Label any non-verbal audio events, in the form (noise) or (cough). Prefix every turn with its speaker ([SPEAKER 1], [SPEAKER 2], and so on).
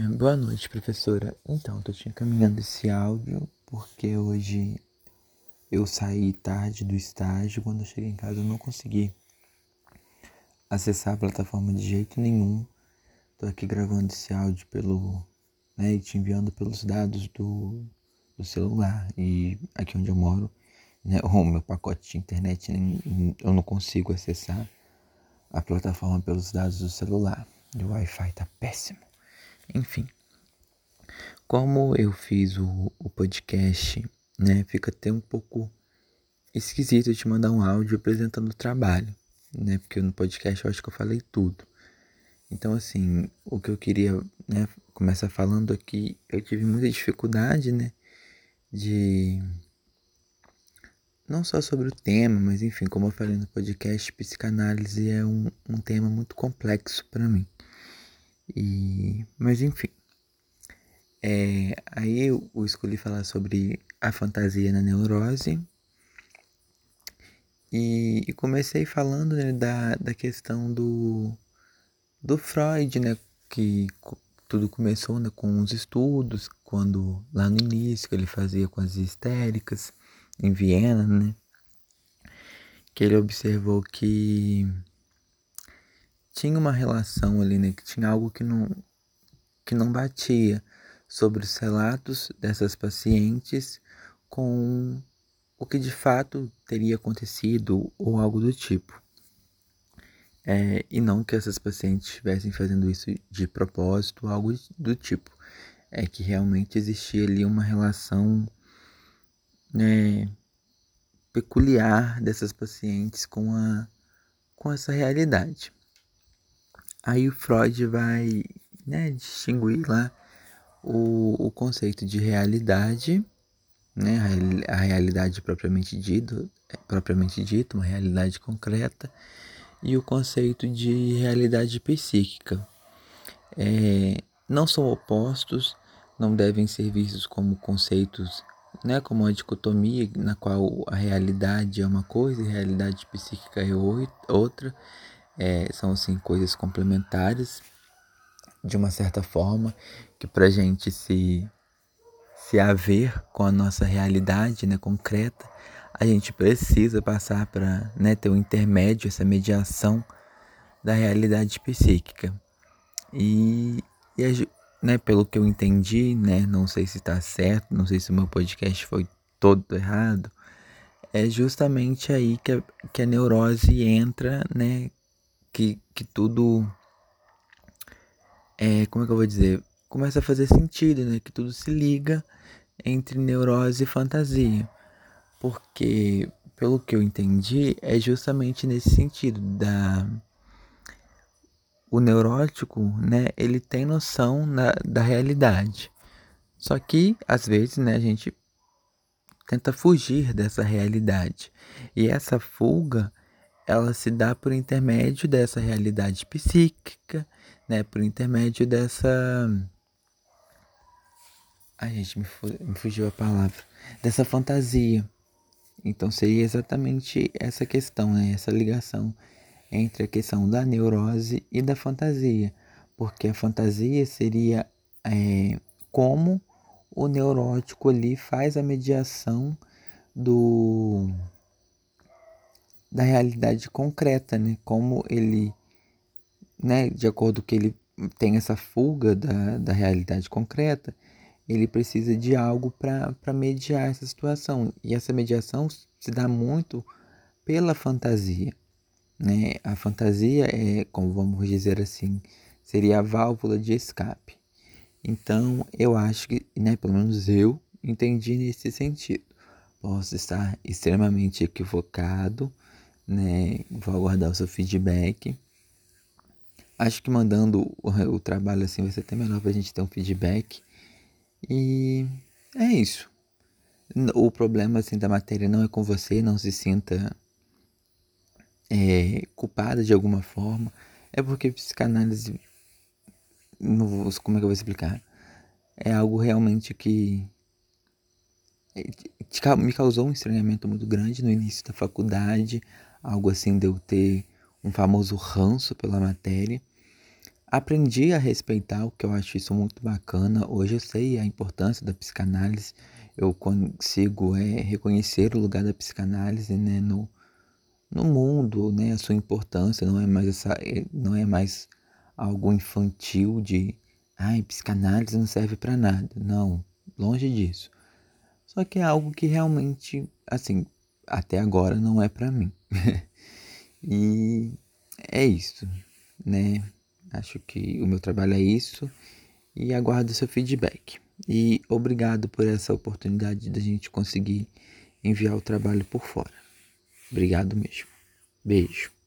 [SPEAKER 1] É, boa noite, professora. Então, tô te encaminhando esse áudio porque hoje eu saí tarde do estágio. Quando eu cheguei em casa, eu não consegui acessar a plataforma de jeito nenhum. Tô aqui gravando esse áudio pelo, né, e te enviando pelos dados do, do celular. E aqui onde eu moro, né, (laughs) o meu pacote de internet, eu não consigo acessar a plataforma pelos dados do celular. E o Wi-Fi tá péssimo. Enfim, como eu fiz o, o podcast, né, fica até um pouco esquisito te mandar um áudio apresentando o trabalho, né, porque no podcast eu acho que eu falei tudo. Então, assim, o que eu queria, né, começar falando aqui, eu tive muita dificuldade, né, de não só sobre o tema, mas enfim, como eu falei no podcast, psicanálise é um, um tema muito complexo para mim. E, mas enfim. É, aí eu, eu escolhi falar sobre a fantasia na neurose. E, e comecei falando né, da, da questão do, do Freud, né? Que tudo começou né, com os estudos, quando lá no início que ele fazia com as histéricas em Viena, né? Que ele observou que tinha uma relação ali, né? Que tinha algo que não, que não batia sobre os relatos dessas pacientes com o que de fato teria acontecido ou algo do tipo. É, e não que essas pacientes estivessem fazendo isso de propósito, algo do tipo. É que realmente existia ali uma relação né, peculiar dessas pacientes com, a, com essa realidade. Aí o Freud vai né, distinguir lá o, o conceito de realidade, né, a, a realidade propriamente dito, propriamente dito, uma realidade concreta, e o conceito de realidade psíquica. É, não são opostos, não devem ser vistos como conceitos, né, como uma dicotomia na qual a realidade é uma coisa e a realidade psíquica é outra é, são assim coisas complementares de uma certa forma que para gente se se haver com a nossa realidade né, concreta a gente precisa passar para né, ter um intermédio essa mediação da realidade psíquica. E, e né, pelo que eu entendi né não sei se está certo não sei se o meu podcast foi todo errado é justamente aí que a, que a neurose entra né que, que tudo. É, como é que eu vou dizer? Começa a fazer sentido, né? Que tudo se liga entre neurose e fantasia. Porque, pelo que eu entendi, é justamente nesse sentido da o neurótico, né, ele tem noção na, da realidade. Só que, às vezes, né, a gente tenta fugir dessa realidade. E essa fuga, ela se dá por intermédio dessa realidade psíquica, né? Por intermédio dessa. Ai, gente, me, me fugiu a palavra. Dessa fantasia. Então seria exatamente essa questão, né? Essa ligação entre a questão da neurose e da fantasia. Porque a fantasia seria é, como o neurótico ali faz a mediação do da realidade concreta, né? Como ele, né, de acordo que ele tem essa fuga da, da realidade concreta, ele precisa de algo para mediar essa situação. E essa mediação se dá muito pela fantasia. Né? A fantasia é, como vamos dizer assim, seria a válvula de escape. Então, eu acho que, né, pelo menos eu entendi nesse sentido. Posso estar extremamente equivocado, né? Vou aguardar o seu feedback. Acho que mandando o, trabalho assim vai ser até melhor pra gente ter um feedback. E é isso. O problema assim da matéria não é com você, não se sinta é, culpada de alguma forma. É porque psicanálise. Como é que eu vou explicar? É algo realmente que é, me causou um estranhamento muito grande no início da faculdade algo assim de eu ter um famoso ranço pela matéria. aprendi a respeitar, o que eu acho isso muito bacana. Hoje eu sei a importância da psicanálise, eu consigo é, reconhecer o lugar da psicanálise né, no, no mundo, né, a sua importância, não é mais essa, é, não é mais algo infantil de ai, psicanálise não serve para nada. Não, longe disso. Só que é algo que realmente, assim, até agora não é para mim. (laughs) e é isso, né? Acho que o meu trabalho é isso e aguardo seu feedback. E obrigado por essa oportunidade da gente conseguir enviar o trabalho por fora. Obrigado mesmo. Beijo.